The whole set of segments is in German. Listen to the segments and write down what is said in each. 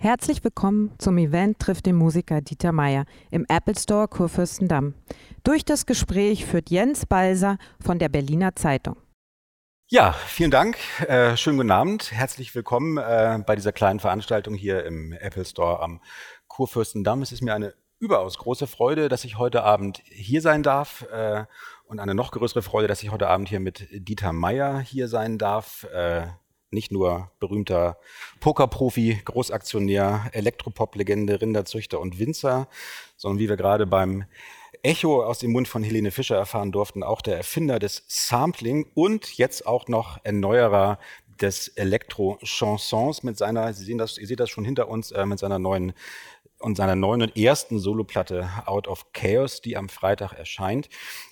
Herzlich willkommen zum Event trifft den Musiker Dieter Meier im Apple Store Kurfürstendamm. Durch das Gespräch führt Jens Balser von der Berliner Zeitung. Ja, vielen Dank. Äh, schönen guten Abend. Herzlich willkommen äh, bei dieser kleinen Veranstaltung hier im Apple Store am Kurfürstendamm. Es ist mir eine überaus große Freude, dass ich heute Abend hier sein darf äh, und eine noch größere Freude, dass ich heute Abend hier mit Dieter Meier hier sein darf. Nicht nur berühmter Pokerprofi, Großaktionär, Elektropop-Legende, Rinderzüchter und Winzer, sondern wie wir gerade beim Echo aus dem Mund von Helene Fischer erfahren durften, auch der Erfinder des Sampling und jetzt auch noch Erneuerer des Elektro-Chansons mit seiner, Sie sehen das, ihr seht das schon hinter uns, äh, mit seiner neuen und seiner neuen und ersten Soloplatte Out of Chaos, die am Freitag erscheint.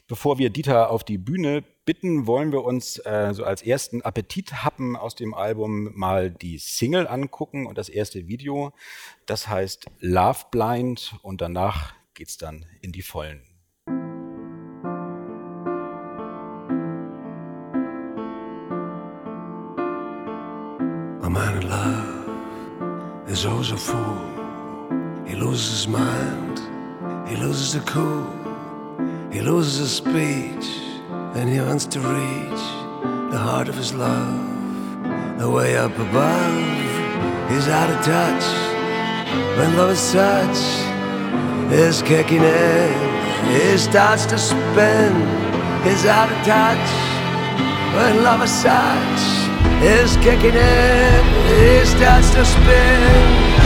Bevor wir Dieter auf die Bühne bitten, wollen wir uns äh, so als ersten Appetithappen aus dem Album mal die Single angucken und das erste Video. Das heißt Love Blind und danach geht's dann in die Vollen. A man in love is always a fool. He loses his mind, he loses the cool, he loses his speech, and he wants to reach the heart of his love. The way up above, he's out of touch. When love is touch is kicking in, he starts to spin. He's out of touch. When love is touch is kicking in, he starts to spin.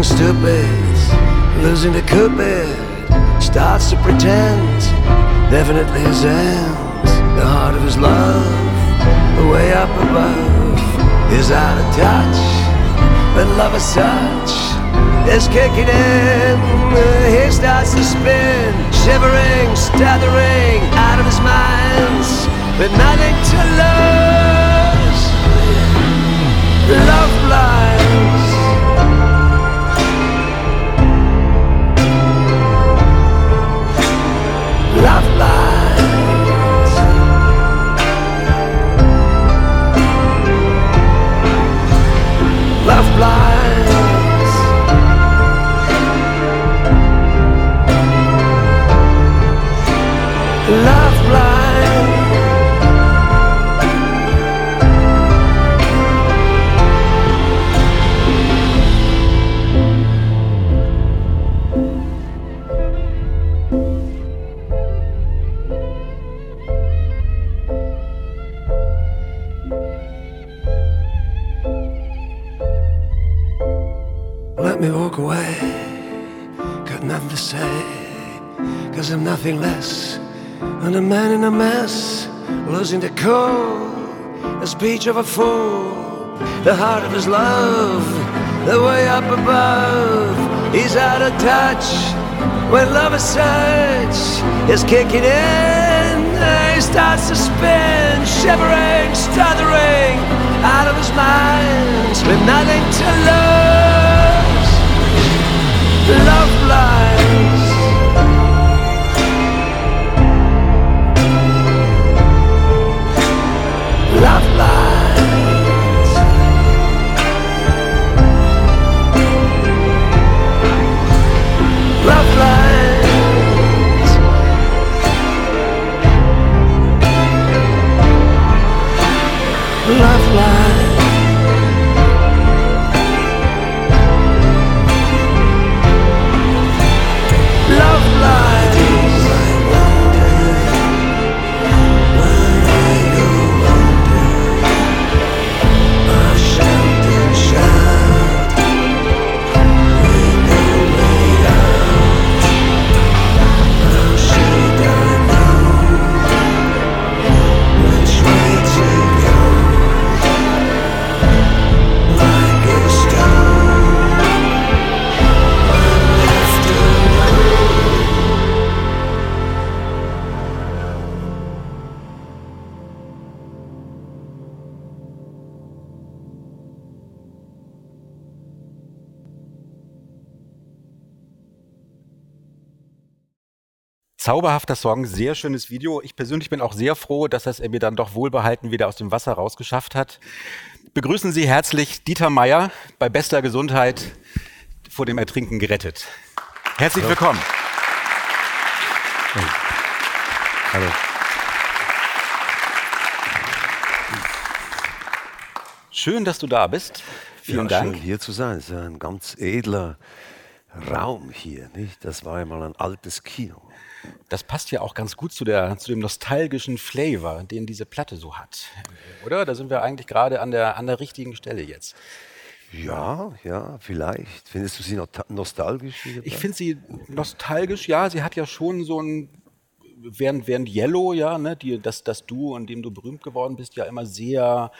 Acting stupid, losing the cupid. Starts to pretend, definitely his end. The heart of his love, way up above, is out of touch. But love is such is kicking in. He starts to spin, shivering, stuttering, out of his mind, with nothing to lose. Love blinds. Nothing less than a man in a mess. Losing the cool, the speech of a fool. The heart of his love, the way up above. He's out of touch when love is such is kicking in. He starts to spin, shivering, stuttering, out of his mind, with nothing to lose. Love blinds. Love blinds. Zauberhafter Song, sehr schönes Video. Ich persönlich bin auch sehr froh, dass das er mir dann doch wohlbehalten wieder aus dem Wasser rausgeschafft hat. Begrüßen Sie herzlich Dieter Meier bei bester Gesundheit vor dem Ertrinken gerettet. Herzlich Hallo. willkommen. Hallo. Schön, dass du da bist. Vielen ja, Dank. Schön hier zu sein. Es ist ein ganz edler Raum hier. Nicht? Das war ja mal ein altes Kino. Das passt ja auch ganz gut zu, der, zu dem nostalgischen Flavor, den diese Platte so hat. Oder? Da sind wir eigentlich gerade an der, an der richtigen Stelle jetzt. Ja, ja, vielleicht. Findest du sie nostalgisch? Ich finde sie nostalgisch, ja. Sie hat ja schon so ein, während, während Yellow, ja, ne, die, das, das Du, an dem du berühmt geworden bist, ja immer sehr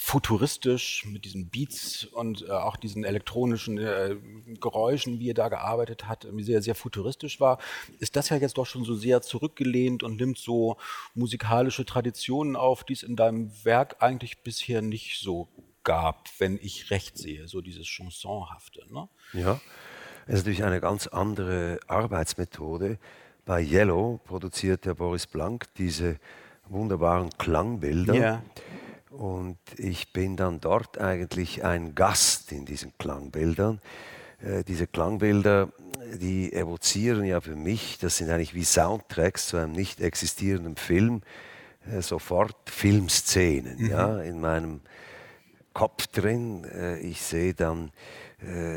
futuristisch mit diesen Beats und äh, auch diesen elektronischen äh, Geräuschen, wie er da gearbeitet hat, sehr, sehr futuristisch war, ist das ja jetzt doch schon so sehr zurückgelehnt und nimmt so musikalische Traditionen auf, die es in deinem Werk eigentlich bisher nicht so gab, wenn ich recht sehe, so dieses Chansonhafte. Ne? Ja, es ist natürlich eine ganz andere Arbeitsmethode. Bei Yellow produziert der Boris Blank diese wunderbaren Klangbilder. Ja. Und ich bin dann dort eigentlich ein Gast in diesen Klangbildern. Äh, diese Klangbilder, die evozieren ja für mich, das sind eigentlich wie Soundtracks zu einem nicht existierenden Film, äh, sofort Filmszenen mhm. ja, in meinem Kopf drin. Äh, ich sehe dann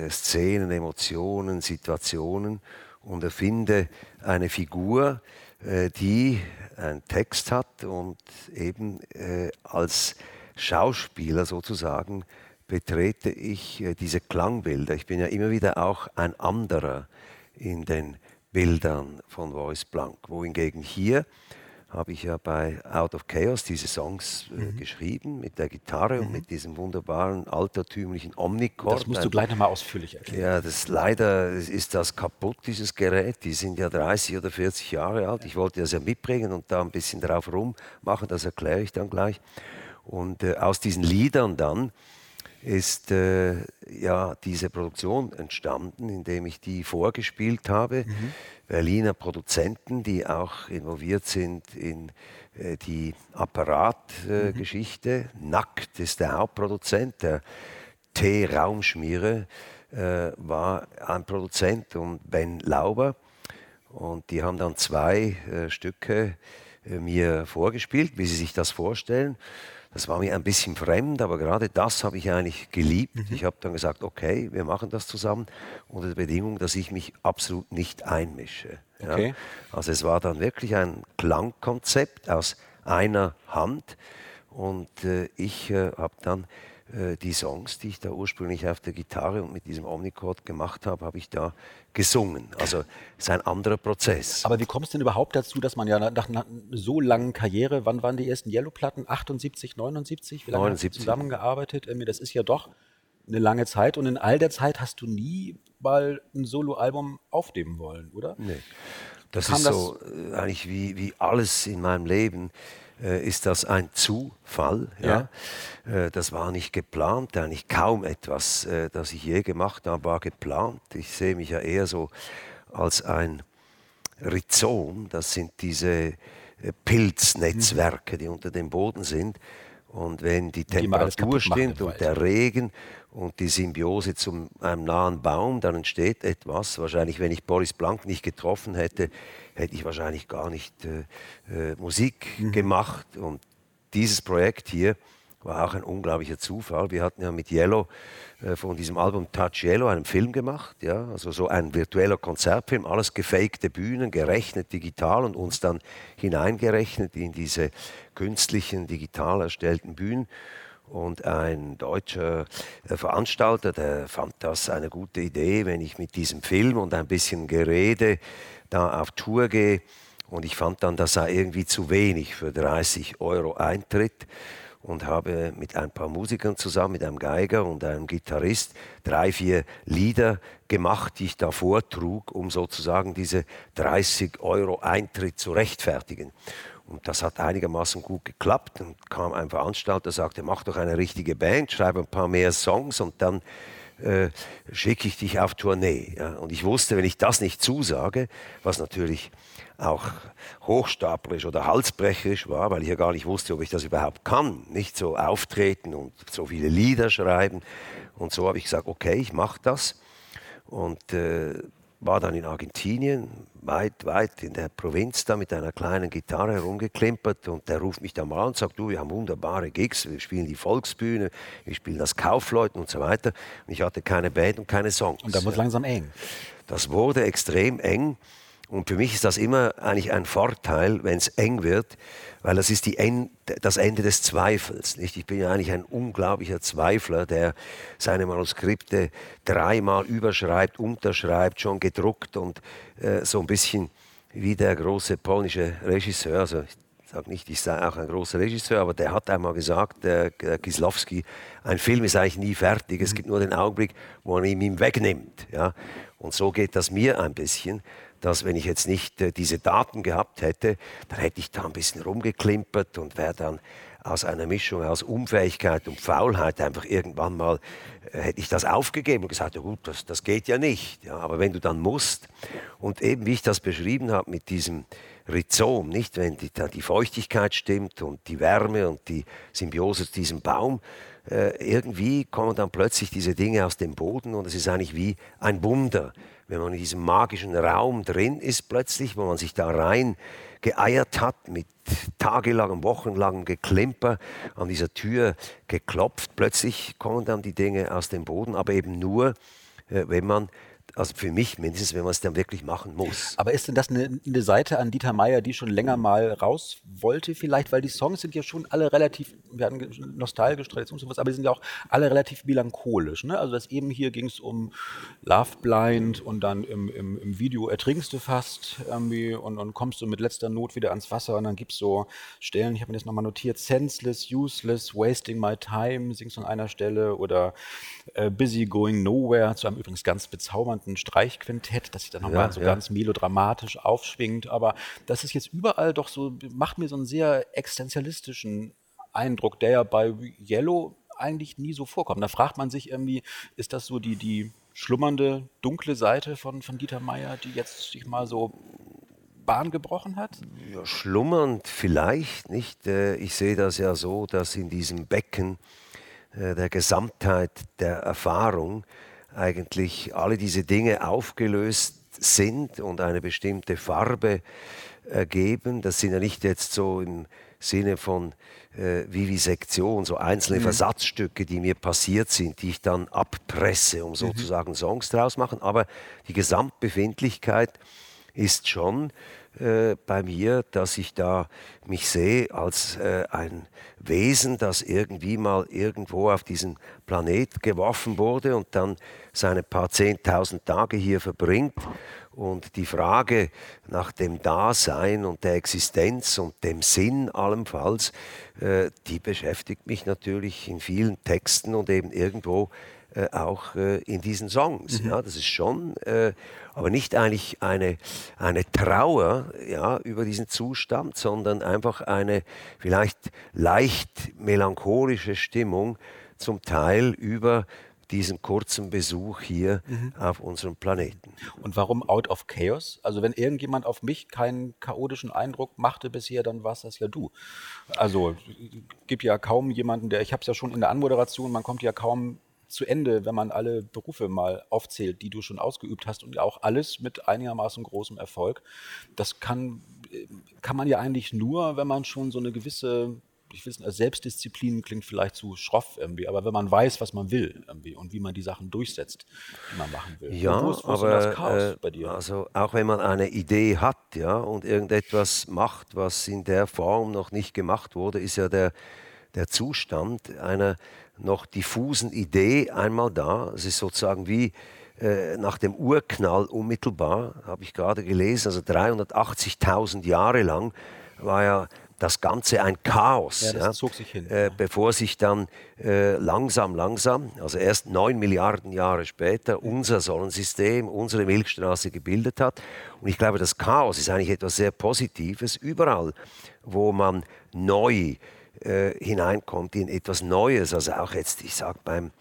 Szenen, Emotionen, Situationen und erfinde eine Figur, die einen Text hat und eben äh, als Schauspieler sozusagen betrete ich äh, diese Klangbilder. Ich bin ja immer wieder auch ein anderer in den Bildern von Voice Blank, wohingegen hier habe ich ja bei Out of Chaos diese Songs äh, mhm. geschrieben mit der Gitarre mhm. und mit diesem wunderbaren altertümlichen Omnichord. Das musst du gleich nochmal ausführlich erklären. Ja, das leider ist das kaputt, dieses Gerät. Die sind ja 30 oder 40 Jahre alt. Ich wollte das ja mitbringen und da ein bisschen drauf rummachen, das erkläre ich dann gleich. Und äh, aus diesen Liedern dann ist äh, ja diese Produktion entstanden, indem ich die vorgespielt habe. Mhm. Berliner Produzenten, die auch involviert sind in äh, die Apparatgeschichte. Mhm. Nackt ist der Hauptproduzent, der T-Raumschmiere äh, war ein Produzent und Ben Lauber. Und die haben dann zwei äh, Stücke äh, mir vorgespielt, wie sie sich das vorstellen. Das war mir ein bisschen fremd, aber gerade das habe ich eigentlich geliebt. Mhm. Ich habe dann gesagt, okay, wir machen das zusammen unter der Bedingung, dass ich mich absolut nicht einmische. Okay. Ja? Also es war dann wirklich ein Klangkonzept aus einer Hand und äh, ich äh, habe dann die Songs, die ich da ursprünglich auf der Gitarre und mit diesem Omnichord gemacht habe, habe ich da gesungen. Also es ist ein anderer Prozess. Aber wie kommst du denn überhaupt dazu, dass man ja nach einer so langen Karriere, wann waren die ersten Yellow-Platten? 78, 79? Wie lange 79. hast du zusammengearbeitet? Das ist ja doch eine lange Zeit und in all der Zeit hast du nie mal ein Soloalbum aufnehmen wollen, oder? Nee. Das Kam ist so das äh, eigentlich wie, wie alles in meinem Leben äh, ist das ein Zufall. Ja? ja. Äh, das war nicht geplant, eigentlich kaum etwas, äh, das ich je gemacht habe, war geplant. Ich sehe mich ja eher so als ein Rhizom, das sind diese Pilznetzwerke, die unter dem Boden sind. Und wenn die Temperatur die stimmt und der Regen und die Symbiose zu einem nahen Baum, dann entsteht etwas. Wahrscheinlich, wenn ich Boris Blank nicht getroffen hätte, hätte ich wahrscheinlich gar nicht äh, äh, Musik mhm. gemacht. Und dieses Projekt hier war auch ein unglaublicher Zufall. Wir hatten ja mit Yellow äh, von diesem Album Touch Yellow einen Film gemacht, ja, also so ein virtueller Konzertfilm, alles gefakte Bühnen, gerechnet digital und uns dann hineingerechnet in diese künstlichen, digital erstellten Bühnen. Und ein deutscher äh, Veranstalter, der fand das eine gute Idee, wenn ich mit diesem Film und ein bisschen Gerede da auf Tour gehe. Und ich fand dann, das sei irgendwie zu wenig für 30 Euro Eintritt und habe mit ein paar Musikern zusammen, mit einem Geiger und einem Gitarrist, drei, vier Lieder gemacht, die ich da vortrug, um sozusagen diese 30 Euro Eintritt zu rechtfertigen. Und das hat einigermaßen gut geklappt. Und kam ein Veranstalter, sagte, mach doch eine richtige Band, schreibe ein paar mehr Songs und dann äh, schicke ich dich auf Tournee. Ja? Und ich wusste, wenn ich das nicht zusage, was natürlich auch hochstaplerisch oder halsbrecherisch war, weil ich ja gar nicht wusste, ob ich das überhaupt kann. Nicht so auftreten und so viele Lieder schreiben. Und so habe ich gesagt, okay, ich mache das. Und äh, war dann in Argentinien, weit, weit in der Provinz da mit einer kleinen Gitarre herumgeklimpert und der ruft mich dann mal an und sagt, du, wir haben wunderbare Gigs, wir spielen die Volksbühne, wir spielen das Kaufleuten und so weiter. Und ich hatte keine Band und keine Songs. Und da wurde langsam eng. Das wurde extrem eng und für mich ist das immer eigentlich ein Vorteil, wenn es eng wird, weil das ist End, das Ende des Zweifels. Nicht? Ich bin ja eigentlich ein unglaublicher Zweifler, der seine Manuskripte dreimal überschreibt, unterschreibt, schon gedruckt und äh, so ein bisschen wie der große polnische Regisseur, also ich sage nicht, ich sei auch ein großer Regisseur, aber der hat einmal gesagt, der, der Kislowski, ein Film ist eigentlich nie fertig, es gibt nur den Augenblick, wo man ihn ihm wegnimmt. Ja? Und so geht das mir ein bisschen dass wenn ich jetzt nicht äh, diese Daten gehabt hätte, dann hätte ich da ein bisschen rumgeklimpert und wäre dann aus einer Mischung aus Unfähigkeit und Faulheit einfach irgendwann mal, äh, hätte ich das aufgegeben und gesagt, ja gut, das, das geht ja nicht. Ja, aber wenn du dann musst und eben wie ich das beschrieben habe mit diesem Rhizom, nicht, wenn die, die Feuchtigkeit stimmt und die Wärme und die Symbiose zu diesem Baum, äh, irgendwie kommen dann plötzlich diese Dinge aus dem Boden und es ist eigentlich wie ein Wunder wenn man in diesem magischen Raum drin ist plötzlich, wo man sich da rein geeiert hat mit tagelangem, wochenlangem Geklimper an dieser Tür geklopft. Plötzlich kommen dann die Dinge aus dem Boden, aber eben nur, äh, wenn man also für mich mindestens, wenn man es dann wirklich machen muss. Aber ist denn das eine, eine, Seite an Dieter Meier, die schon länger mal raus wollte vielleicht? Weil die Songs sind ja schon alle relativ, wir hatten nostalgisch, Tradition aber die sind ja auch alle relativ melancholisch. Ne? Also das eben hier ging es um Love Blind und dann im, im, im Video ertrinkst du fast irgendwie und, und kommst du mit letzter Not wieder ans Wasser und dann gibt es so Stellen, ich habe mir das nochmal notiert, senseless, useless, wasting my time, singst du an einer Stelle oder äh, busy going nowhere, zu einem übrigens ganz bezaubernden sogenannten Streichquintett, das sich dann nochmal ja, so ja. ganz melodramatisch aufschwingt. Aber das ist jetzt überall doch so, macht mir so einen sehr existenzialistischen Eindruck, der ja bei Yellow eigentlich nie so vorkommt. Da fragt man sich irgendwie, ist das so die, die schlummernde, dunkle Seite von, von Dieter Meier, die jetzt sich mal so Bahn gebrochen hat? Ja, schlummernd vielleicht nicht. Äh, ich sehe das ja so, dass in diesem Becken äh, der Gesamtheit der Erfahrung eigentlich alle diese Dinge aufgelöst sind und eine bestimmte Farbe ergeben. Das sind ja nicht jetzt so im Sinne von äh, Vivisektion, so einzelne mhm. Versatzstücke, die mir passiert sind, die ich dann abpresse, um mhm. sozusagen mhm. Songs draus machen. Aber die Gesamtbefindlichkeit ist schon äh, bei mir, dass ich da mich sehe als äh, ein Wesen, das irgendwie mal irgendwo auf diesen Planet geworfen wurde und dann seine paar zehntausend Tage hier verbringt. Und die Frage nach dem Dasein und der Existenz und dem Sinn allenfalls, äh, die beschäftigt mich natürlich in vielen Texten und eben irgendwo äh, auch äh, in diesen Songs. Mhm. Ja, das ist schon, aber nicht eigentlich eine, eine Trauer ja, über diesen Zustand, sondern einfach eine vielleicht leicht melancholische Stimmung, zum Teil über diesen kurzen Besuch hier mhm. auf unserem Planeten. Und warum Out of Chaos? Also wenn irgendjemand auf mich keinen chaotischen Eindruck machte bisher, dann war es das ja du. Also gibt ja kaum jemanden, der, ich habe es ja schon in der Anmoderation, man kommt ja kaum zu Ende, wenn man alle Berufe mal aufzählt, die du schon ausgeübt hast und auch alles mit einigermaßen großem Erfolg. Das kann, kann man ja eigentlich nur, wenn man schon so eine gewisse ich weiß nicht, Selbstdisziplin klingt vielleicht zu schroff irgendwie, aber wenn man weiß, was man will irgendwie und wie man die Sachen durchsetzt, die man machen will. Ja, wo ist, wo aber das Chaos äh, bei dir? Also auch wenn man eine Idee hat, ja, und irgendetwas macht, was in der Form noch nicht gemacht wurde, ist ja der, der Zustand einer noch diffusen Idee einmal da. Es ist sozusagen wie äh, nach dem Urknall unmittelbar, habe ich gerade gelesen, also 380.000 Jahre lang war ja das Ganze ein Chaos, ja, ja, sich äh, bevor sich dann äh, langsam, langsam, also erst neun Milliarden Jahre später, unser Sonnensystem, unsere Milchstraße gebildet hat. Und ich glaube, das Chaos ist eigentlich etwas sehr Positives. Überall, wo man neu äh, hineinkommt in etwas Neues, also auch jetzt, ich sage beim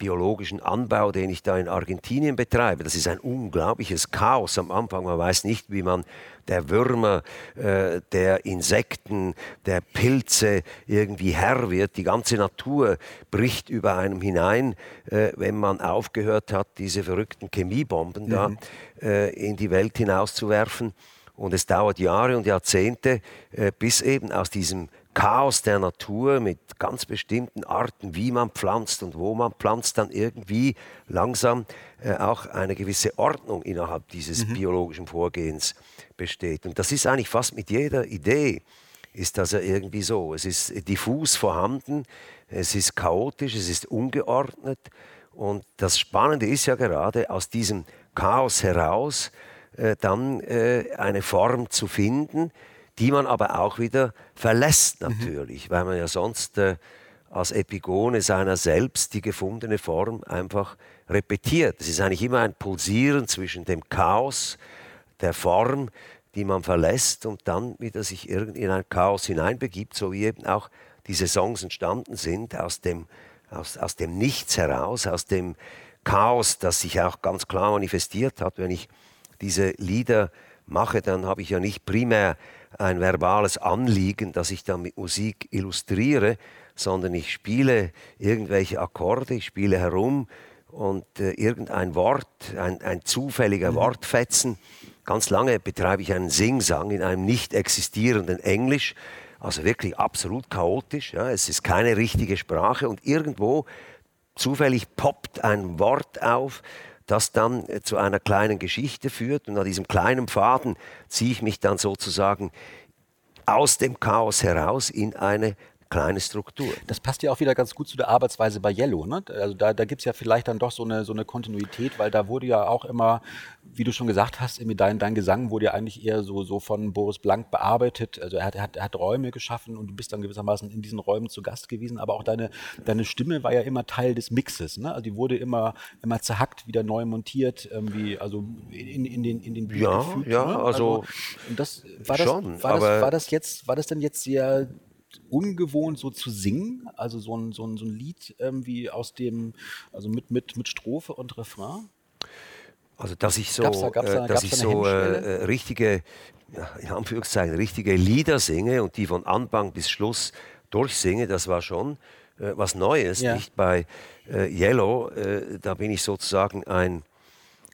biologischen Anbau, den ich da in Argentinien betreibe. Das ist ein unglaubliches Chaos am Anfang. Man weiß nicht, wie man der Würmer, äh, der Insekten, der Pilze irgendwie Herr wird. Die ganze Natur bricht über einem hinein, äh, wenn man aufgehört hat, diese verrückten Chemiebomben mhm. da äh, in die Welt hinauszuwerfen. Und es dauert Jahre und Jahrzehnte, äh, bis eben aus diesem Chaos der Natur mit ganz bestimmten Arten, wie man pflanzt und wo man pflanzt, dann irgendwie langsam äh, auch eine gewisse Ordnung innerhalb dieses mhm. biologischen Vorgehens besteht. Und das ist eigentlich fast mit jeder Idee, ist das ja irgendwie so. Es ist diffus vorhanden, es ist chaotisch, es ist ungeordnet. Und das Spannende ist ja gerade, aus diesem Chaos heraus äh, dann äh, eine Form zu finden, die man aber auch wieder verlässt mhm. natürlich, mhm. weil man ja sonst äh, als Epigone seiner selbst die gefundene Form einfach repetiert. Es ist eigentlich immer ein Pulsieren zwischen dem Chaos der Form, die man verlässt und dann wieder sich in ein Chaos hineinbegibt, so wie eben auch diese Songs entstanden sind aus dem, aus, aus dem Nichts heraus, aus dem Chaos, das sich auch ganz klar manifestiert hat, wenn ich diese Lieder mache, dann habe ich ja nicht primär ein verbales Anliegen, das ich dann mit Musik illustriere, sondern ich spiele irgendwelche Akkorde, ich spiele herum und äh, irgendein Wort, ein, ein zufälliger mhm. Wortfetzen. Ganz lange betreibe ich einen Singsang in einem nicht existierenden Englisch, also wirklich absolut chaotisch. Ja. Es ist keine richtige Sprache und irgendwo zufällig poppt ein Wort auf, das dann äh, zu einer kleinen Geschichte führt. Und an diesem kleinen Faden ziehe ich mich dann sozusagen aus dem Chaos heraus in eine kleine Struktur. Das passt ja auch wieder ganz gut zu der Arbeitsweise bei Yellow. Ne? Also da, da gibt es ja vielleicht dann doch so eine, so eine Kontinuität, weil da wurde ja auch immer, wie du schon gesagt hast, dein, dein Gesang wurde ja eigentlich eher so, so von Boris Blank bearbeitet. Also er hat, er, hat, er hat Räume geschaffen und du bist dann gewissermaßen in diesen Räumen zu Gast gewesen, aber auch deine, deine Stimme war ja immer Teil des Mixes. Ne? Also die wurde immer, immer zerhackt, wieder neu montiert, irgendwie, also in, in den, in den Beat Ja, gefügt, ja, ne? also, also das, war, das, schon, war, das, war das jetzt, war das denn jetzt sehr ungewohnt, so zu singen, also so ein, so ein, so ein Lied irgendwie aus dem, also mit, mit, mit Strophe und Refrain? Also dass ich so, da, da, äh, dass ich so äh, äh, richtige, in Anführungszeichen, richtige Lieder singe und die von Anfang bis Schluss durchsinge, das war schon äh, was Neues. Ja. Nicht bei äh, Yellow, äh, da bin ich sozusagen ein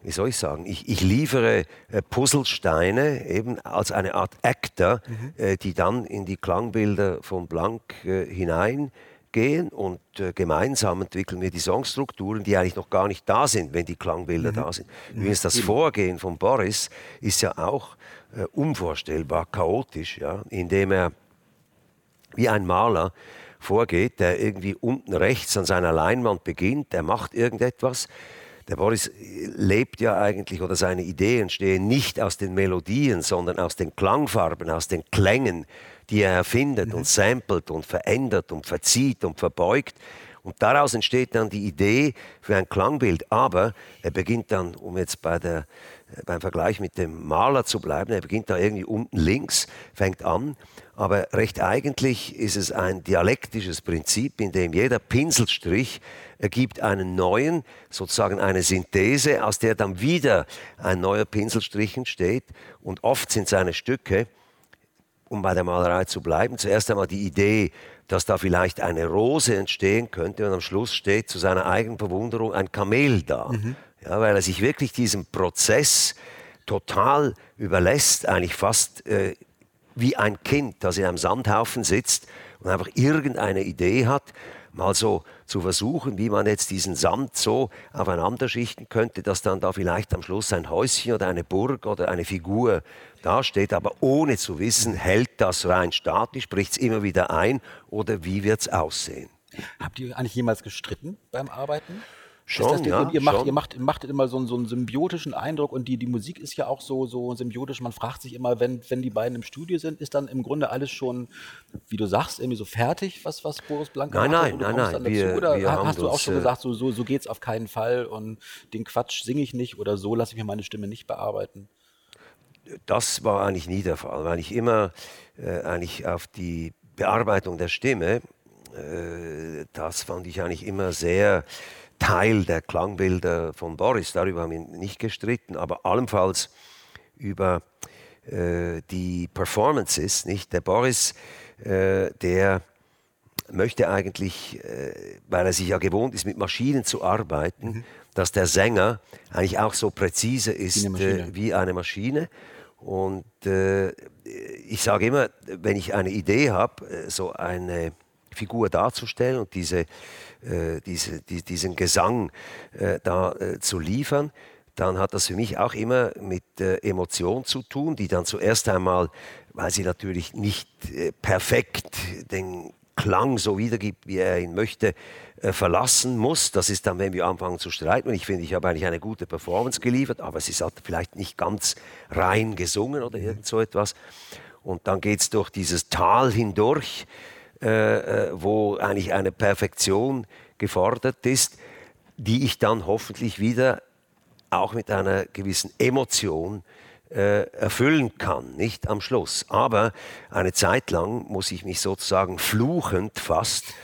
wie soll ich sagen, ich, ich liefere äh, Puzzlesteine eben als eine Art Actor, mhm. äh, die dann in die Klangbilder von Blank äh, hineingehen und äh, gemeinsam entwickeln wir die Songstrukturen, die eigentlich noch gar nicht da sind, wenn die Klangbilder mhm. da sind. Mhm. Übrigens das Vorgehen von Boris ist ja auch äh, unvorstellbar chaotisch, ja, indem er wie ein Maler vorgeht, der irgendwie unten rechts an seiner Leinwand beginnt, der macht irgendetwas, der Boris lebt ja eigentlich oder seine Ideen entstehen nicht aus den Melodien, sondern aus den Klangfarben, aus den Klängen, die er erfindet mhm. und samplet und verändert und verzieht und verbeugt. Und daraus entsteht dann die Idee für ein Klangbild. Aber er beginnt dann, um jetzt bei der, beim Vergleich mit dem Maler zu bleiben, er beginnt da irgendwie unten links, fängt an. Aber recht eigentlich ist es ein dialektisches Prinzip, in dem jeder Pinselstrich ergibt einen neuen, sozusagen eine Synthese, aus der dann wieder ein neuer Pinselstrich entsteht. Und oft sind seine Stücke, um bei der Malerei zu bleiben, zuerst einmal die Idee, dass da vielleicht eine Rose entstehen könnte und am Schluss steht zu seiner eigenen Verwunderung ein Kamel da. Mhm. Ja, weil er sich wirklich diesem Prozess total überlässt, eigentlich fast äh, wie ein Kind, das in einem Sandhaufen sitzt und einfach irgendeine Idee hat mal so zu versuchen, wie man jetzt diesen Sand so aufeinander schichten könnte, dass dann da vielleicht am Schluss ein Häuschen oder eine Burg oder eine Figur dasteht, aber ohne zu wissen, hält das rein statisch, bricht es immer wieder ein oder wie wird es aussehen. Habt ihr eigentlich jemals gestritten beim Arbeiten? Schon, das, ja, ihr, macht, schon. ihr macht, macht immer so einen, so einen symbiotischen Eindruck und die, die Musik ist ja auch so, so symbiotisch. Man fragt sich immer, wenn, wenn die beiden im Studio sind, ist dann im Grunde alles schon, wie du sagst, irgendwie so fertig, was, was Boris Blanca nein, macht? Nein, nein, nein. Wir, oder wir hast du auch schon äh, gesagt, so, so, so geht es auf keinen Fall und den Quatsch singe ich nicht oder so lasse ich mir meine Stimme nicht bearbeiten? Das war eigentlich nie der Fall, weil ich immer äh, eigentlich auf die Bearbeitung der Stimme, äh, das fand ich eigentlich immer sehr Teil der Klangbilder von Boris. Darüber haben wir nicht gestritten, aber allenfalls über äh, die Performances. Nicht? Der Boris, äh, der möchte eigentlich, äh, weil er sich ja gewohnt ist, mit Maschinen zu arbeiten, mhm. dass der Sänger eigentlich auch so präzise ist wie eine Maschine. wie eine Maschine. Und äh, ich sage immer, wenn ich eine Idee habe, äh, so eine Figur darzustellen und diese, äh, diese, die, diesen Gesang äh, da äh, zu liefern, dann hat das für mich auch immer mit äh, Emotion zu tun, die dann zuerst einmal, weil sie natürlich nicht äh, perfekt den Klang so wiedergibt, wie er ihn möchte, äh, verlassen muss. Das ist dann, wenn wir anfangen zu streiten. Und ich finde, ich habe eigentlich eine gute Performance geliefert, aber es ist halt vielleicht nicht ganz rein gesungen oder irgend so etwas. Und dann geht es durch dieses Tal hindurch äh, äh, wo eigentlich eine Perfektion gefordert ist, die ich dann hoffentlich wieder auch mit einer gewissen Emotion äh, erfüllen kann, nicht am Schluss. Aber eine Zeit lang muss ich mich sozusagen fluchend fast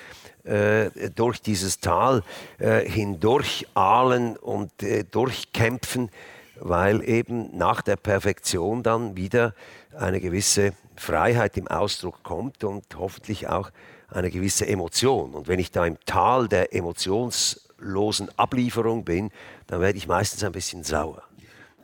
äh, durch dieses Tal äh, hindurch ahlen und äh, durchkämpfen, weil eben nach der Perfektion dann wieder eine gewisse Freiheit im Ausdruck kommt und hoffentlich auch eine gewisse Emotion. Und wenn ich da im Tal der emotionslosen Ablieferung bin, dann werde ich meistens ein bisschen sauer.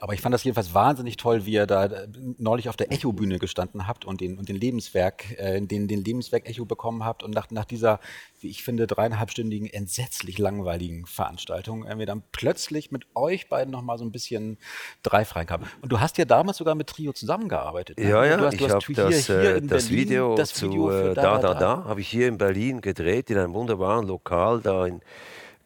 Aber ich fand das jedenfalls wahnsinnig toll, wie ihr da äh, neulich auf der Echo-Bühne gestanden habt und den, und den Lebenswerk, äh, den, den Lebenswerk-Echo bekommen habt und nach, nach dieser, wie ich finde, dreieinhalbstündigen, entsetzlich langweiligen Veranstaltung äh, wir dann plötzlich mit euch beiden nochmal so ein bisschen dreifrei kamen. Und du hast ja damals sogar mit Trio zusammengearbeitet. Ne? Ja, ja, hast, ich habe das, hier äh, das Berlin, Video das Video zu Da, Da, Da, da habe ich hier in Berlin gedreht, in einem wunderbaren Lokal da in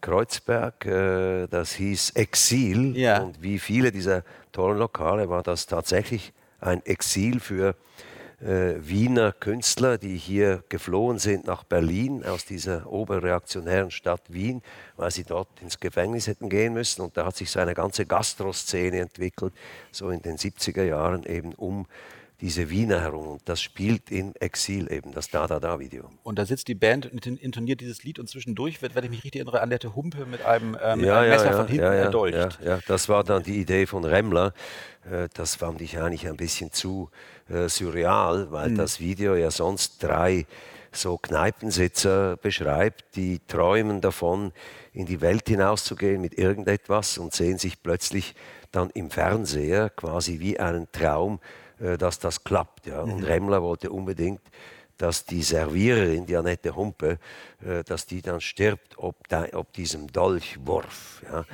Kreuzberg, äh, das hieß Exil. Ja. Und wie viele dieser tollen Lokale war das tatsächlich ein Exil für äh, Wiener Künstler, die hier geflohen sind nach Berlin aus dieser oberreaktionären Stadt Wien, weil sie dort ins Gefängnis hätten gehen müssen. Und da hat sich so eine ganze Gastroszene entwickelt, so in den 70er Jahren eben um diese Wiener herum. Und das spielt in Exil eben, das Da-Da-Da-Video. Und da sitzt die Band und intoniert dieses Lied und zwischendurch wird, wenn ich mich richtig erinnere, Annette Humpe mit einem, äh, mit ja, einem Messer ja, von hinten ja, erdolcht. Ja, das war dann die Idee von Remmler. Äh, das fand ich eigentlich ein bisschen zu äh, surreal, weil mhm. das Video ja sonst drei so Kneipensitzer beschreibt, die träumen davon, in die Welt hinauszugehen mit irgendetwas und sehen sich plötzlich dann im Fernseher quasi wie einen Traum dass das klappt. Ja. Und mhm. Remmler wollte unbedingt, dass die Serviererin, die Annette Humpe, äh, dass die dann stirbt, ob, da, ob diesem Dolchwurf. Ja.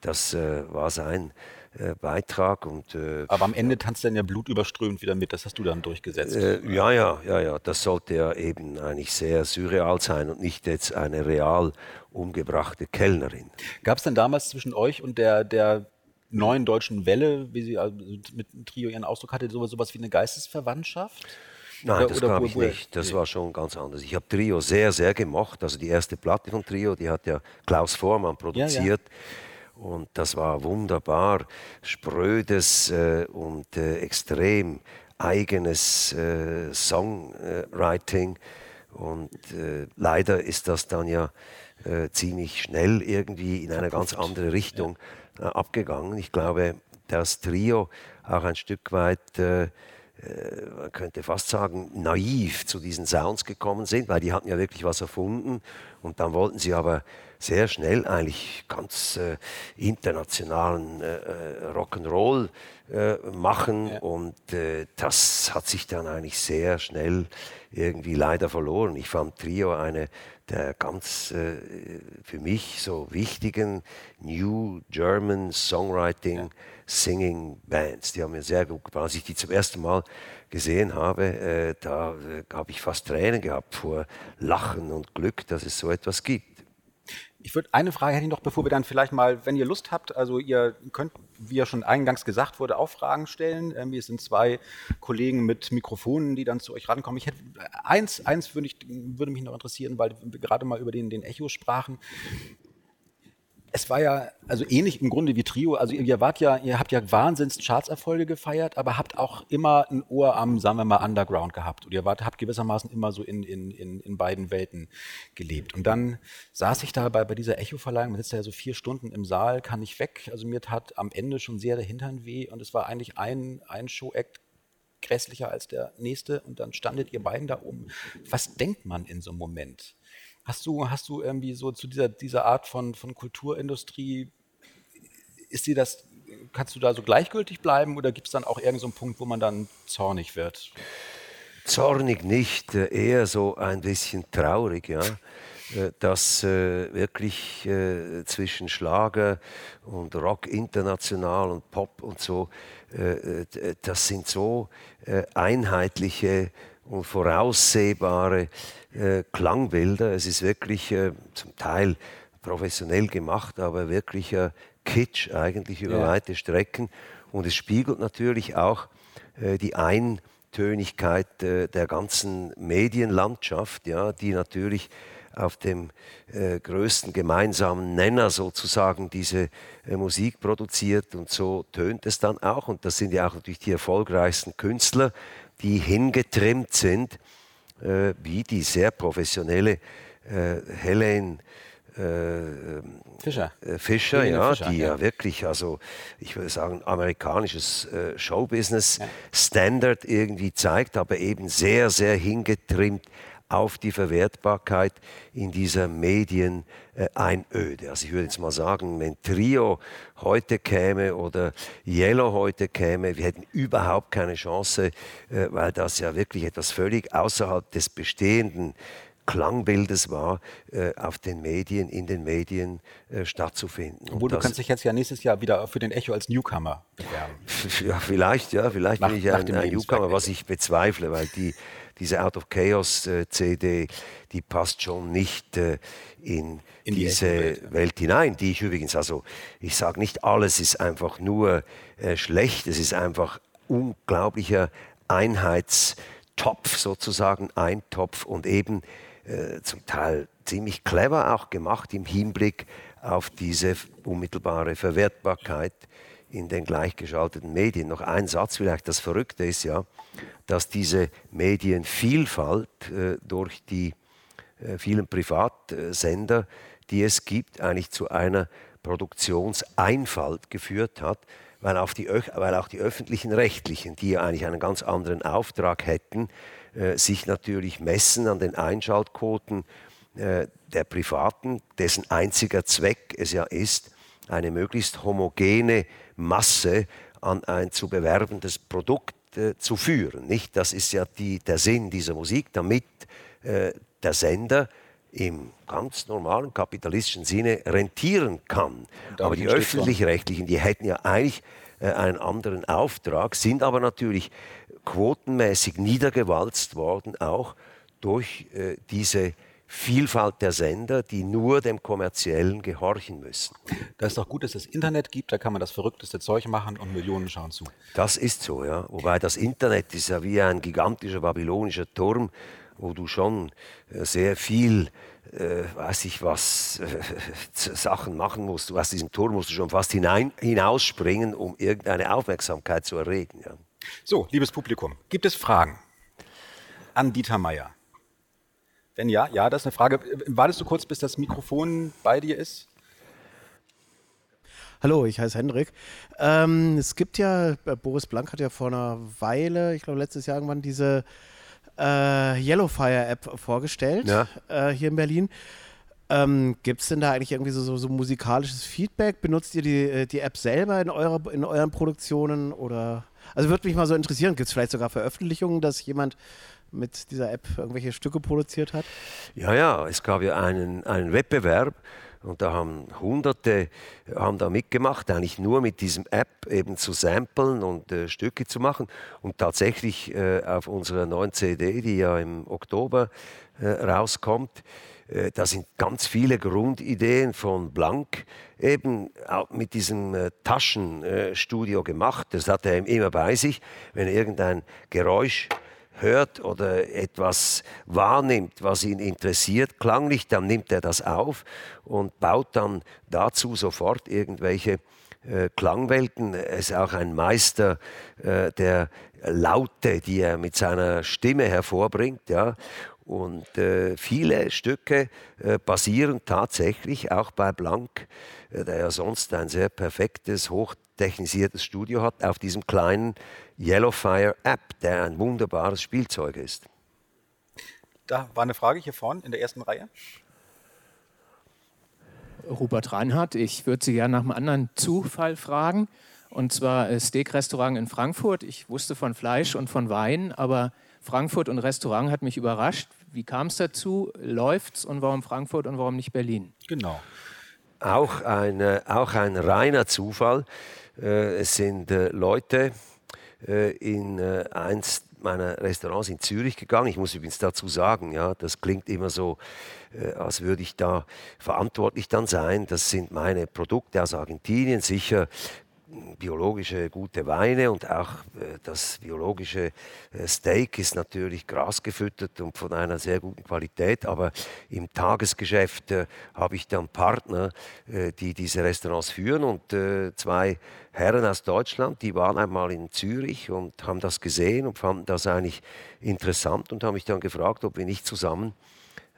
Das äh, war sein äh, Beitrag. Und, äh, Aber am Ende tanzt dann ja blutüberströmt wieder mit, das hast du dann durchgesetzt. Äh, ja, ja, ja, ja, das sollte ja eben eigentlich sehr surreal sein und nicht jetzt eine real umgebrachte Kellnerin. Gab es denn damals zwischen euch und der, der neuen deutschen Welle, wie sie also mit dem Trio ihren Ausdruck hatte, sowas, sowas wie eine Geistesverwandtschaft? Nein, oder, das glaube ich nicht. Das war schon ganz anders. Ich habe Trio sehr, sehr gemocht. Also die erste Platte von Trio, die hat ja Klaus Vormann produziert. Ja, ja. Und das war wunderbar, sprödes äh, und äh, extrem eigenes äh, Songwriting. Und äh, leider ist das dann ja äh, ziemlich schnell irgendwie in eine ganz andere Richtung. Ja abgegangen. Ich glaube, das Trio auch ein Stück weit, äh, äh, man könnte fast sagen, naiv zu diesen Sounds gekommen sind, weil die hatten ja wirklich was erfunden und dann wollten sie aber sehr schnell eigentlich ganz äh, internationalen äh, äh Rock'n'Roll äh, machen ja. und das hat sich dann eigentlich sehr schnell irgendwie leider verloren. Ich fand Trio eine der ganz äh, für mich so wichtigen New German Songwriting ja. Singing Bands. Die haben mir sehr gut gefallen. Als ich die zum ersten Mal gesehen habe, äh, da äh, habe ich fast Tränen gehabt vor Lachen und Glück, dass es so etwas gibt. Ich würde eine Frage hätte ich noch, bevor wir dann vielleicht mal, wenn ihr Lust habt, also ihr könnt, wie ja schon eingangs gesagt wurde, auch Fragen stellen. Ähm, sind zwei Kollegen mit Mikrofonen, die dann zu euch rankommen. Ich hätte eins, eins würde, ich, würde mich noch interessieren, weil wir gerade mal über den, den Echo sprachen. Es war ja also ähnlich im Grunde wie Trio. Also ihr wart ja, ihr habt ja Wahnsinns Chartserfolge gefeiert, aber habt auch immer ein Ohr am, sagen wir mal, Underground gehabt. Und ihr wart, habt gewissermaßen immer so in, in, in, in beiden Welten gelebt. Und dann saß ich da bei, bei dieser Echo-Verleihung, man sitzt ja so vier Stunden im Saal, kann nicht weg. Also mir tat am Ende schon sehr der Hintern weh und es war eigentlich ein, ein Show-Act grässlicher als der nächste und dann standet ihr beiden da oben. Was denkt man in so einem Moment? Hast du, hast du irgendwie so zu dieser, dieser Art von, von Kulturindustrie, ist dir das, kannst du da so gleichgültig bleiben oder gibt es dann auch irgendeinen so Punkt, wo man dann zornig wird? Zornig nicht, äh, eher so ein bisschen traurig, ja. Äh, dass äh, wirklich äh, zwischen Schlager und Rock international und Pop und so, äh, äh das sind so einheitliche und voraussehbare äh, Klangbilder. Es ist wirklich äh, zum Teil professionell gemacht, aber wirklicher Kitsch eigentlich über ja. weite Strecken. Und es spiegelt natürlich auch äh, die Eintönigkeit äh, der ganzen Medienlandschaft, ja, die natürlich auf dem äh, größten gemeinsamen Nenner sozusagen diese äh, Musik produziert und so tönt es dann auch. Und das sind ja auch natürlich die erfolgreichsten Künstler, die hingetrimmt sind, äh, wie die sehr professionelle äh, Helene äh, Fischer, äh, Fischer ja, Fischer, die ja. ja. wirklich, also ich würde sagen, amerikanisches äh, Showbusiness ja. Standard irgendwie zeigt, aber eben sehr, sehr hingetrimmt auf die Verwertbarkeit in dieser Medieneinöde. Äh, also ich würde jetzt mal sagen, wenn Trio heute käme oder Yellow heute käme, wir hätten überhaupt keine Chance, äh, weil das ja wirklich etwas völlig außerhalb des bestehenden Klangbildes war, äh, auf den Medien, in den Medien äh, stattzufinden. Obwohl du kannst dich jetzt ja nächstes Jahr wieder für den Echo als Newcomer bewerben. Ja, vielleicht, ja, vielleicht nach, bin ich ein, ein Newcomer, was ich bezweifle, weil die diese Out of Chaos äh, CD, die passt schon nicht äh, in, in, diese die Welt, Welt, hinein, die ich übrigens, also ich sage nicht, alles ist einfach nur äh, schlecht, es ist einfach unglaublicher Einheitstopf sozusagen, Eintopf und eben äh, zum Teil ziemlich clever auch gemacht im Hinblick auf diese unmittelbare Verwertbarkeit in den gleichgeschalteten Medien. Noch ein Satz vielleicht, das Verrückte ist ja, dass diese Medienvielfalt äh, durch die äh, vielen Privatsender, die es gibt, eigentlich zu einer Produktionseinfalt geführt hat, weil, auch die öffentlichen Rechtlichen, die ja eigentlich einen ganz anderen Auftrag hätten, äh, sich natürlich messen an den Einschaltquoten äh, der Privaten, dessen einziger Zweck es ja ist, eine möglichst homogene Masse an ein zu bewerbendes Produkt äh, zu führen. Nicht? Das ist ja die, der Sinn dieser Musik, damit äh, der Sender im ganz normalen kapitalistischen Sinne rentieren kann. Aber die öffentlich-rechtlichen, die hätten ja eigentlich äh, einen anderen Auftrag, sind aber natürlich quotenmäßig niedergewalzt worden, auch durch äh, diese Vielfalt der Sender, die nur dem kommerziellen gehorchen müssen. Das ist doch gut, dass es Internet gibt, da kann man das verrückteste Zeug machen und Millionen schauen zu. Das ist so, ja. Wobei das Internet ist ja wie ein gigantischer babylonischer Turm, wo du schon äh, sehr viel, äh, weiß ich was, äh, Sachen machen musst. Aus diesem Turm musst du schon fast hinein, hinausspringen, um irgendeine Aufmerksamkeit zu erregen. Ja. So, liebes Publikum, gibt es Fragen an Dieter Meier? Wenn ja, ja, das ist eine Frage. Wartest du kurz, bis das Mikrofon bei dir ist? Hallo, ich heiße Hendrik. Ähm, es gibt ja, äh, Boris Blank hat ja vor einer Weile, ich glaube letztes Jahr irgendwann, diese äh, Yellowfire-App vorgestellt, ja. äh, hier in Berlin. Ähm, Gibt es denn da eigentlich irgendwie so, so, so, musikalisches Feedback? Benutzt ihr die, äh, die App selber in, eurer, in euren Produktionen? Oder also würde mich mal so interessieren, gibt es vielleicht sogar Veröffentlichungen, dass jemand mit dieser App irgendwelche Stücke produziert hat? Ja, ja, es gab ja einen, einen Wettbewerb und da haben Hunderte haben da mitgemacht, eigentlich nur mit diesem App eben zu samplen und äh, Stücke zu machen. Und tatsächlich äh, auf unserer neuen CD, die ja im Oktober äh, rauskommt, äh, da sind ganz viele Grundideen von Blank eben mit diesem äh, Taschenstudio gemacht. Das hat er immer bei sich, wenn er irgendein Geräusch hört oder etwas wahrnimmt, was ihn interessiert, klanglich, dann nimmt er das auf und baut dann dazu sofort irgendwelche äh, Klangwelten. Er ist auch ein Meister äh, der Laute, die er mit seiner Stimme hervorbringt. Ja. Und äh, viele Stücke äh, basieren tatsächlich auch bei Blanc, äh, der ja sonst ein sehr perfektes, hochtechnisiertes Studio hat, auf diesem kleinen Yellowfire App, der ein wunderbares Spielzeug ist. Da war eine Frage hier vorne in der ersten Reihe. Rupert Reinhardt, ich würde Sie gerne nach einem anderen Zufall fragen. Und zwar Steak-Restaurant in Frankfurt. Ich wusste von Fleisch und von Wein, aber Frankfurt und Restaurant hat mich überrascht. Wie kam es dazu? Läuft's und warum Frankfurt und warum nicht Berlin? Genau. Auch ein, auch ein reiner Zufall. Äh, es sind äh, Leute äh, in eins meiner Restaurants in Zürich gegangen. Ich muss übrigens dazu sagen, ja, das klingt immer so, als würde ich da verantwortlich dann sein. Das sind meine Produkte aus Argentinien, sicher biologische gute Weine und auch äh, das biologische äh, Steak ist natürlich grasgefüttert und von einer sehr guten Qualität. Aber im Tagesgeschäft äh, habe ich dann Partner, die diese Restaurants führen und zwei Herren aus Deutschland, die waren einmal in Zürich und haben das gesehen und fanden das eigentlich interessant und haben mich dann gefragt, ob wir nicht zusammen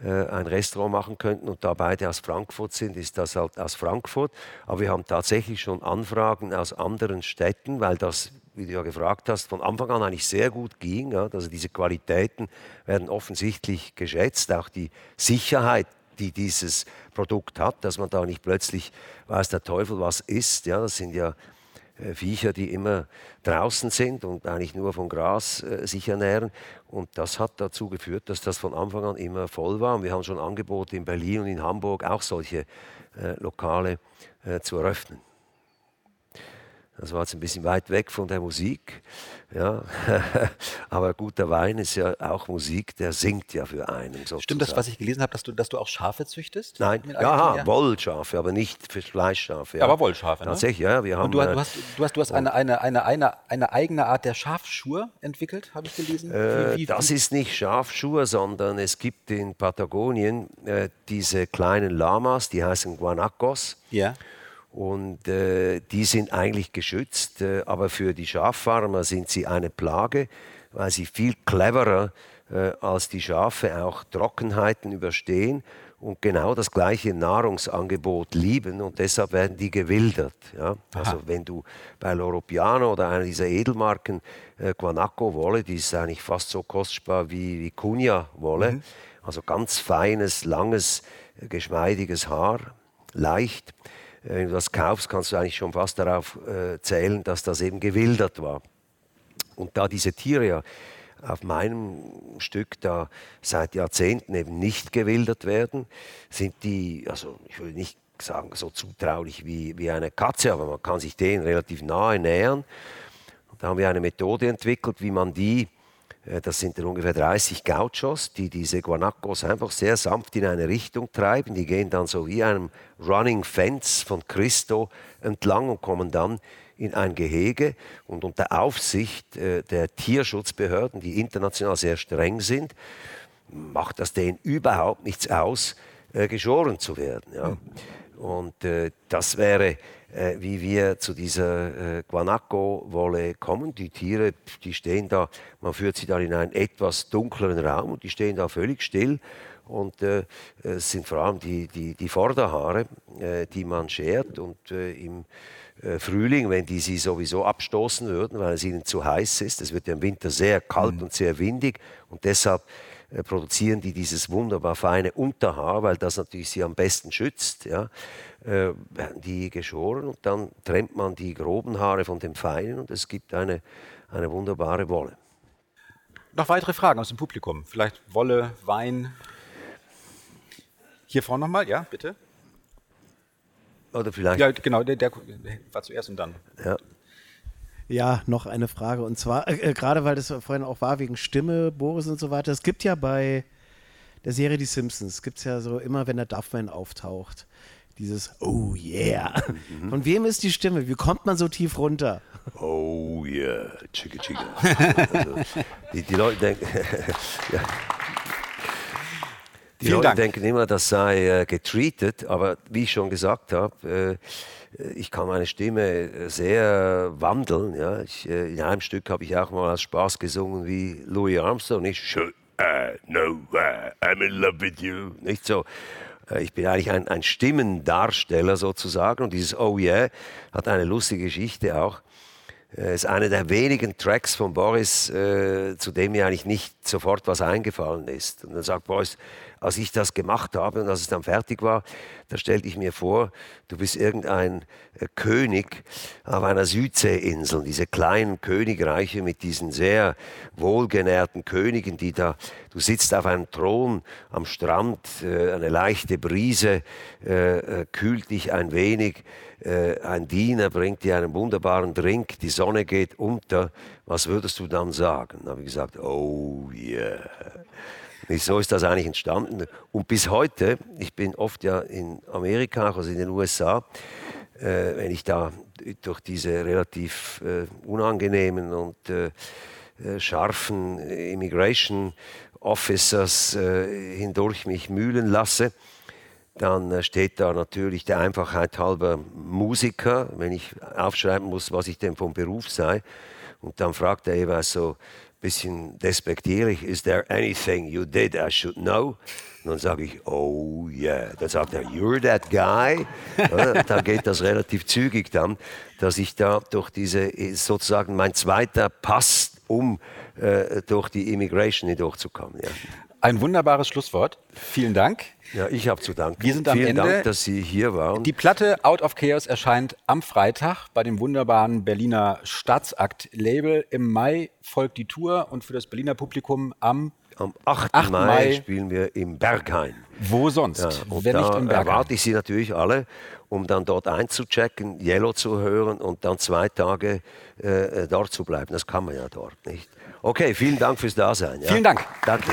ein Restaurant machen könnten und da beide aus Frankfurt sind, ist das halt aus Frankfurt. Aber wir haben tatsächlich schon Anfragen aus anderen Städten, weil das, wie du ja gefragt hast, von Anfang an eigentlich sehr gut ging. Also diese Qualitäten werden offensichtlich geschätzt, auch die Sicherheit, die dieses Produkt hat, dass man da nicht plötzlich weiß der Teufel was ist. Ja, das sind ja äh, Viecher, die immer draußen sind und eigentlich nur von Gras äh, sich ernähren. Und das hat dazu geführt, dass das von Anfang an immer voll war. Und wir haben schon Angebote in Berlin und in Hamburg, auch solche äh, Lokale äh, zu eröffnen. Das war jetzt ein bisschen weit weg von der Musik. Ja. Aber guter Wein ist ja auch Musik, der singt ja für einen. Sozusagen. Stimmt das, was ich gelesen habe, dass du, dass du auch Schafe züchtest? Nein, ja, ja, Wollschafe, aber nicht für Fleischschafe. Ja. Aber Wollschafe, ne? Tatsächlich, ja. Wir haben, Und du, du, hast, du hast, du hast eine, eine, eine, eine, eine eigene Art der Schafschuhe entwickelt, habe ich gelesen? Äh, wie, wie, das ist nicht Schafschuhe, sondern es gibt in Patagonien äh, diese kleinen Lamas, die heißen Guanacos. Ja. Und äh, die sind eigentlich geschützt, äh, aber für die Schaffarmer sind sie eine Plage, weil sie viel cleverer äh, als die Schafe auch Trockenheiten überstehen und genau das gleiche Nahrungsangebot lieben und deshalb werden die gewildert. Ja? Also wenn du bei Loropiano oder einer dieser Edelmarken äh, Guanaco-Wolle, die ist eigentlich fast so kostbar wie, wie Cunha-Wolle, mhm. also ganz feines, langes, geschmeidiges Haar, leicht äh, wenn du das kaufst, kannst du eigentlich schon fast darauf äh, zählen, dass das eben gewildert war. Und da diese Tiere ja auf meinem Stück da seit Jahrzehnten eben nicht gewildert werden, sind die, also ich würde nicht sagen so zutraulich wie, wie eine Katze, aber man kann sich denen relativ nahe nähern. Und da haben wir eine Methode entwickelt, wie man die äh, das sind dann ungefähr 30 Gauchos, die diese Guanacos einfach sehr sanft in eine Richtung treiben. Die gehen dann so wie einem Running Fence von Christo entlang und kommen dann in ein Gehege und unter Aufsicht äh, der Tierschutzbehörden, die international sehr streng sind, macht das denen überhaupt nichts aus, äh, geschoren zu werden. Ja. Und das wäre äh, wie wir zu dieser äh, Guanaco-Wolle kommen. Die Tiere, die stehen da, man führt sie dann in einen etwas dunkleren Raum und die stehen da völlig still. Und äh, es sind vor allem die, die, die Vorderhaare, äh, die man schert. Und äh, im äh, Frühling, wenn die sie sowieso abstoßen würden, weil es ihnen zu heiß ist, es wird ja im Winter sehr kalt mhm. und sehr windig. Und deshalb äh, produzieren die dieses wunderbar feine Unterhaar, weil das natürlich sie am besten schützt. Ja, äh, werden die geschoren und dann trennt man die groben Haare von den feinen und es gibt eine, eine wunderbare Wolle. Noch weitere Fragen aus dem Publikum? Vielleicht Wolle, Wein? Hier vorne nochmal, ja, bitte. Oder vielleicht. Ja, genau, der, der, war zuerst und dann. Ja. Ja, noch eine Frage. Und zwar, äh, äh, gerade weil das vorhin auch war, wegen Stimme, Boris und so weiter. Es gibt ja bei der Serie Die Simpsons, gibt es ja so immer, wenn der Duffman auftaucht, Dieses Oh yeah. Mhm. Von wem ist die Stimme? Wie kommt man so tief runter? Oh yeah, chicka chicka. Also, die, die Leute denken. ja. Die Vielen Leute Dank. denken immer, das sei äh, getreatet, aber wie ich schon gesagt habe, äh, ich kann meine Stimme äh, sehr wandeln. Ja. Ich, äh, in einem Stück habe ich auch mal als Spaß gesungen wie Louis Armstrong. Nicht Should I know I'm in love with you. Nicht so. Äh, ich bin eigentlich ein, ein Stimmendarsteller sozusagen und dieses Oh yeah hat eine lustige Geschichte auch. Äh, ist einer der wenigen Tracks von Boris, äh, zu dem mir eigentlich nicht sofort was eingefallen ist. Und dann sagt Boris, als ich das gemacht habe und als es dann fertig war, da stellte ich mir vor, du bist irgendein äh, König auf einer Südseeinsel, diese kleinen Königreiche mit diesen sehr wohlgenährten Königen, die da, du sitzt auf einem Thron am Strand, äh, eine leichte Brise äh, kühlt dich ein wenig, ein Diener bringt dir einen wunderbaren Drink, die Sonne geht unter, was würdest du dann sagen? Da habe ich gesagt, oh yeah. So ist das eigentlich entstanden. Und bis heute, ich bin oft ja in Amerika, also in den USA, äh, wenn ich da durch diese relativ äh, unangenehmen und äh, äh scharfen Immigration Officers äh, hindurch mich mühlen lasse, dann äh, steht da natürlich der Einfachheit halber Musiker, wenn ich aufschreiben muss, was ich denn vom Beruf sei. Und dann fragt er jeweils so, bisschen despektierlich, is there anything you did I should know? Und dann sage ich, oh yeah. Dann sagt er, you're that guy. dann geht das relativ zügig dann, dass ich da durch diese, sozusagen mein zweiter Pass, um äh, durch die Immigration hindurchzukommen. Ja. Ein wunderbares Schlusswort. Vielen Dank. Ja, ich habe zu danken. Wir sind am Vielen Ende. Dank, dass Sie hier waren. Die Platte Out of Chaos erscheint am Freitag bei dem wunderbaren Berliner Staatsakt-Label. Im Mai folgt die Tour und für das Berliner Publikum am am 8. 8. Mai, Mai, spielen wir im Berghain. Wo sonst? Ja, wenn nicht im Berghain. erwarte ich Sie natürlich alle, um dann dort einzuchecken, Yellow zu hören und dann zwei Tage äh, dort zu bleiben. Das kann man ja dort nicht. Okay, vielen Dank fürs Dasein. Ja. Vielen Dank. Danke.